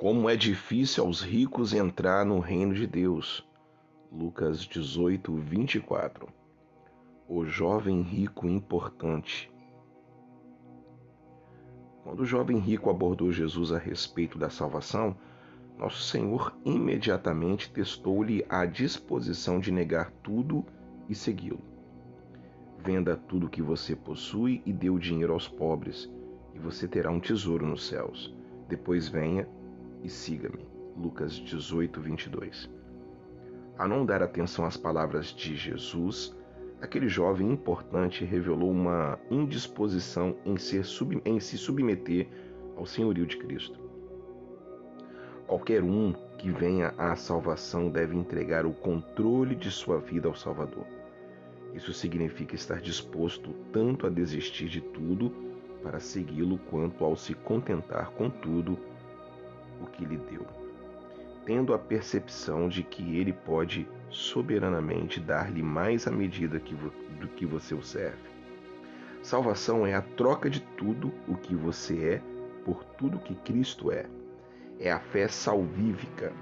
Como é difícil aos ricos entrar no reino de Deus. Lucas 18, 24. O jovem rico importante. Quando o jovem rico abordou Jesus a respeito da salvação, nosso Senhor imediatamente testou-lhe a disposição de negar tudo e segui-lo. Venda tudo o que você possui e dê o dinheiro aos pobres, e você terá um tesouro nos céus. Depois venha e siga-me. Lucas 18, 22. A não dar atenção às palavras de Jesus, aquele jovem importante revelou uma indisposição em, ser, em se submeter ao senhorio de Cristo. Qualquer um que venha à salvação deve entregar o controle de sua vida ao Salvador. Isso significa estar disposto tanto a desistir de tudo para segui-lo, quanto ao se contentar com tudo o que lhe deu, tendo a percepção de que ele pode soberanamente dar-lhe mais à medida que do que você o serve. Salvação é a troca de tudo o que você é por tudo que Cristo é. É a fé salvífica.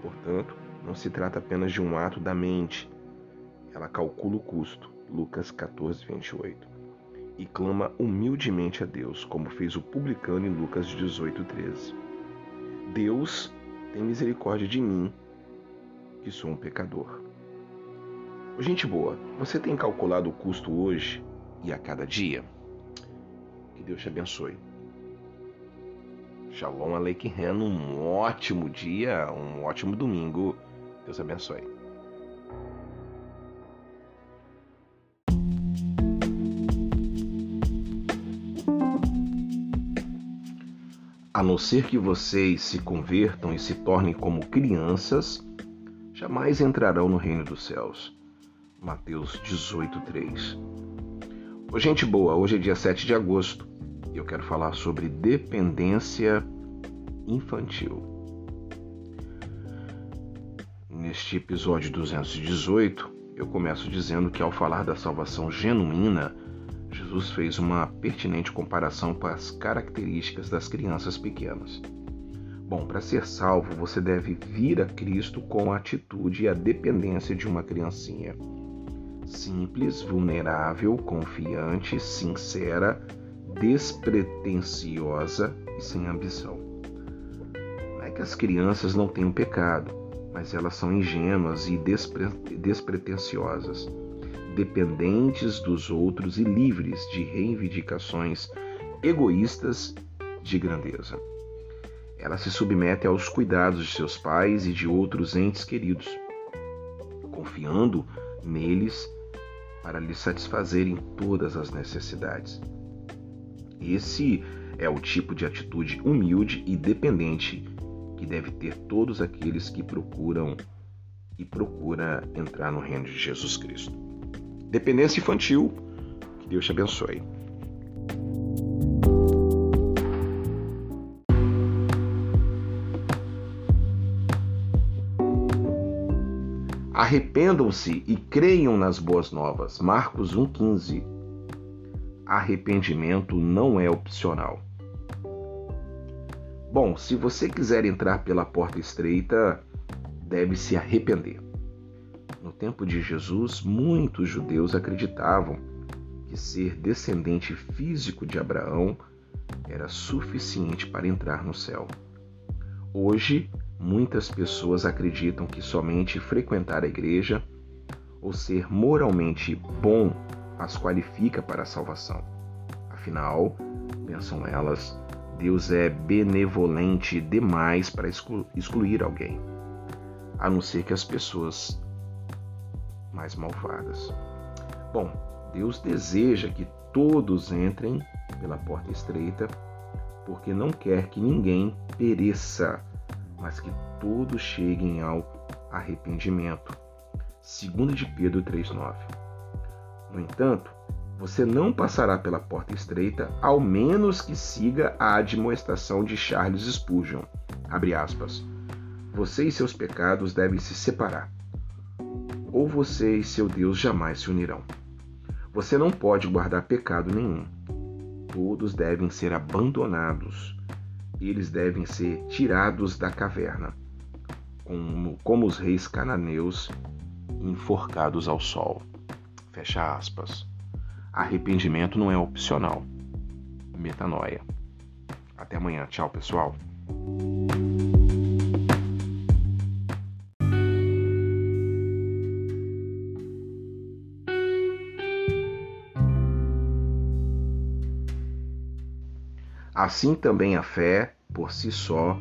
Portanto, não se trata apenas de um ato da mente, ela calcula o custo, Lucas 14, 28, e clama humildemente a Deus, como fez o publicano em Lucas 18, 13. Deus tem misericórdia de mim, que sou um pecador. Gente boa, você tem calculado o custo hoje e a cada dia? Que Deus te abençoe. Shalom Aleichem, um ótimo dia, um ótimo domingo. Deus abençoe. A não ser que vocês se convertam e se tornem como crianças, jamais entrarão no reino dos céus. Mateus 18:3. Ô, gente boa, hoje é dia 7 de agosto e eu quero falar sobre dependência infantil. Neste episódio 218, eu começo dizendo que ao falar da salvação genuína, Jesus fez uma pertinente comparação com as características das crianças pequenas. Bom, para ser salvo, você deve vir a Cristo com a atitude e a dependência de uma criancinha. Simples, vulnerável, confiante, sincera, despretensiosa e sem ambição. Não é que as crianças não tenham pecado, mas elas são ingênuas e despre despretensiosas dependentes dos outros e livres de reivindicações egoístas de grandeza. Ela se submete aos cuidados de seus pais e de outros entes queridos, confiando neles para lhe satisfazerem todas as necessidades. Esse é o tipo de atitude humilde e dependente que deve ter todos aqueles que procuram e procura entrar no reino de Jesus Cristo. Dependência infantil. Que Deus te abençoe. Arrependam-se e creiam nas boas novas. Marcos 1,15. Arrependimento não é opcional. Bom, se você quiser entrar pela porta estreita, deve se arrepender. No tempo de Jesus, muitos judeus acreditavam que ser descendente físico de Abraão era suficiente para entrar no céu. Hoje, muitas pessoas acreditam que somente frequentar a igreja ou ser moralmente bom as qualifica para a salvação. Afinal, pensam elas, Deus é benevolente demais para excluir alguém, a não ser que as pessoas mais malvadas. Bom, Deus deseja que todos entrem pela porta estreita, porque não quer que ninguém pereça, mas que todos cheguem ao arrependimento. 2 de Pedro 3,9. No entanto, você não passará pela porta estreita, ao menos que siga a admoestação de Charles Spurgeon. Abre aspas. Você e seus pecados devem se separar ou você e seu Deus jamais se unirão. Você não pode guardar pecado nenhum. Todos devem ser abandonados eles devem ser tirados da caverna, como, como os reis cananeus enforcados ao sol. Fecha aspas. Arrependimento não é opcional. Metanoia. Até amanhã. Tchau, pessoal. Assim também a fé, por si só,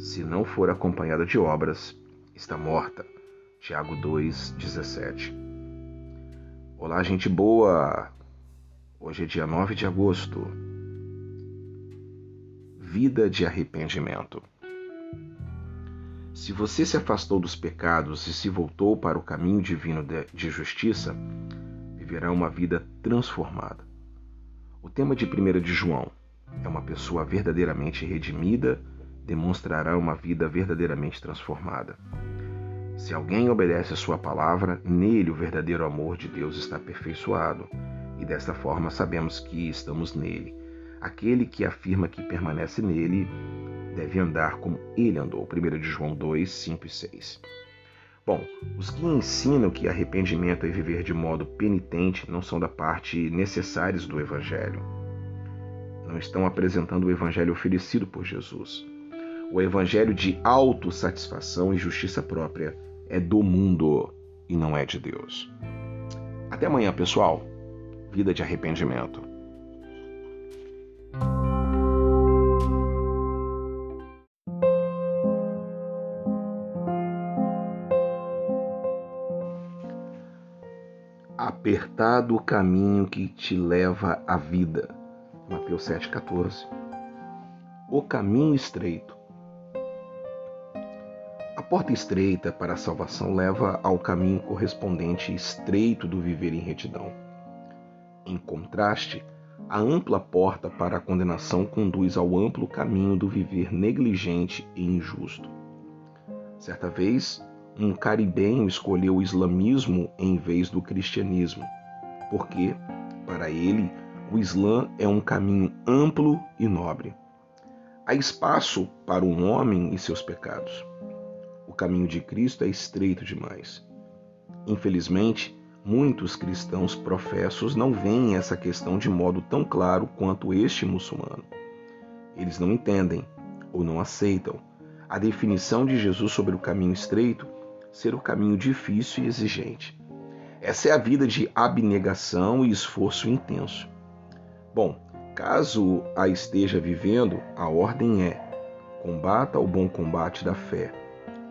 se não for acompanhada de obras, está morta. Tiago 2,17. Olá, gente boa! Hoje é dia 9 de agosto. Vida de arrependimento. Se você se afastou dos pecados e se voltou para o caminho divino de justiça, viverá uma vida transformada. O tema de 1 de João é uma pessoa verdadeiramente redimida, demonstrará uma vida verdadeiramente transformada. Se alguém obedece a sua palavra, nele o verdadeiro amor de Deus está aperfeiçoado, e desta forma sabemos que estamos nele. Aquele que afirma que permanece nele deve andar como ele andou. 1 de João 2, 5 e 6. Bom, os que ensinam que arrependimento é viver de modo penitente não são da parte necessários do Evangelho não estão apresentando o evangelho oferecido por Jesus. O evangelho de autossatisfação e justiça própria é do mundo e não é de Deus. Até amanhã, pessoal. Vida de arrependimento. Apertado o caminho que te leva à vida Mateus 7,14. O caminho estreito. A porta estreita para a salvação leva ao caminho correspondente estreito do viver em retidão. Em contraste, a ampla porta para a condenação conduz ao amplo caminho do viver negligente e injusto. Certa vez, um caribenho escolheu o islamismo em vez do cristianismo, porque, para ele, o Islã é um caminho amplo e nobre. Há espaço para um homem e seus pecados. O caminho de Cristo é estreito demais. Infelizmente, muitos cristãos professos não veem essa questão de modo tão claro quanto este muçulmano. Eles não entendem ou não aceitam a definição de Jesus sobre o caminho estreito ser o caminho difícil e exigente. Essa é a vida de abnegação e esforço intenso. Bom, caso a esteja vivendo, a ordem é: combata o bom combate da fé,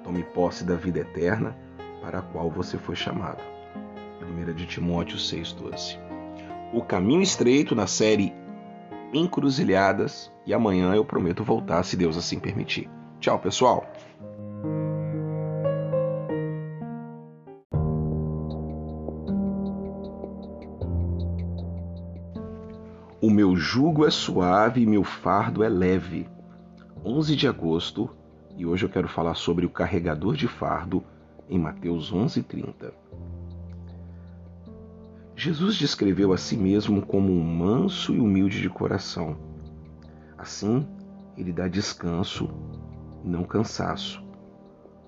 tome posse da vida eterna para a qual você foi chamado. 1 de Timóteo 6,12. O caminho estreito na série Encruzilhadas e amanhã eu prometo voltar se Deus assim permitir. Tchau, pessoal! Jugo é suave e meu fardo é leve. 11 de agosto, e hoje eu quero falar sobre o carregador de fardo em Mateus 11:30. Jesus descreveu a si mesmo como um manso e humilde de coração. Assim, ele dá descanso, não cansaço,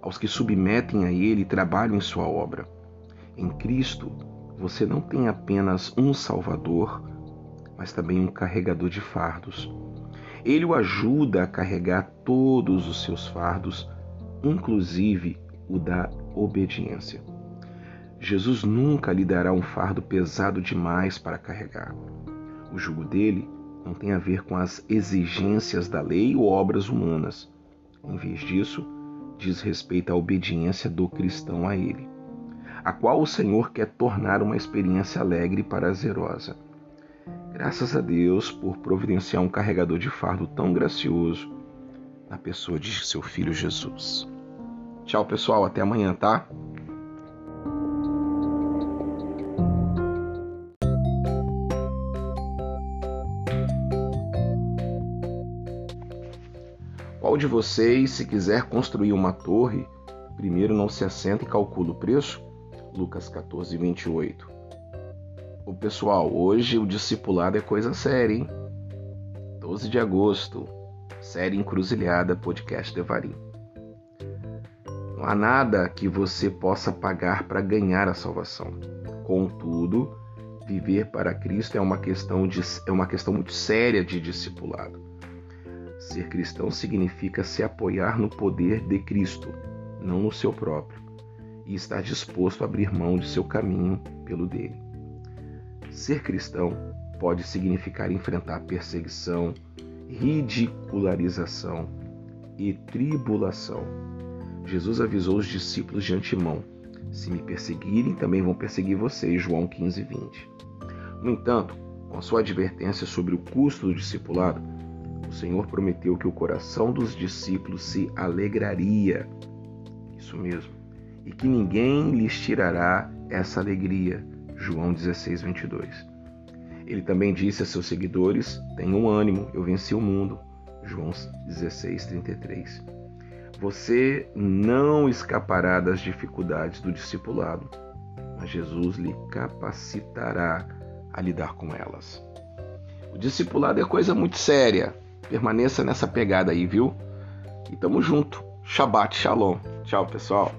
aos que submetem a ele e trabalham em sua obra. Em Cristo, você não tem apenas um Salvador, mas também um carregador de fardos. Ele o ajuda a carregar todos os seus fardos, inclusive o da obediência. Jesus nunca lhe dará um fardo pesado demais para carregar. O jugo dele não tem a ver com as exigências da lei ou obras humanas. Em vez disso, diz respeito à obediência do cristão a ele, a qual o Senhor quer tornar uma experiência alegre e prazerosa. Graças a Deus por providenciar um carregador de fardo tão gracioso na pessoa de seu filho Jesus. Tchau, pessoal, até amanhã, tá? Qual de vocês, se quiser construir uma torre, primeiro não se assenta e calcula o preço? Lucas 14, 28. O pessoal, hoje o discipulado é coisa séria, hein? 12 de agosto. Série Encruzilhada Podcast Devarim. Não há nada que você possa pagar para ganhar a salvação. Contudo, viver para Cristo é uma questão, de, é uma questão muito séria de discipulado. Ser cristão significa se apoiar no poder de Cristo, não no seu próprio, e estar disposto a abrir mão de seu caminho pelo dele. Ser cristão pode significar enfrentar perseguição, ridicularização e tribulação. Jesus avisou os discípulos de antemão: se me perseguirem, também vão perseguir vocês. João 15, 20. No entanto, com sua advertência sobre o custo do discipulado, o Senhor prometeu que o coração dos discípulos se alegraria. Isso mesmo. E que ninguém lhes tirará essa alegria. João 16, 22. Ele também disse a seus seguidores: Tenham ânimo, eu venci o mundo. João 16, 33. Você não escapará das dificuldades do discipulado, mas Jesus lhe capacitará a lidar com elas. O discipulado é coisa muito séria. Permaneça nessa pegada aí, viu? E tamo junto. Shabbat Shalom. Tchau, pessoal.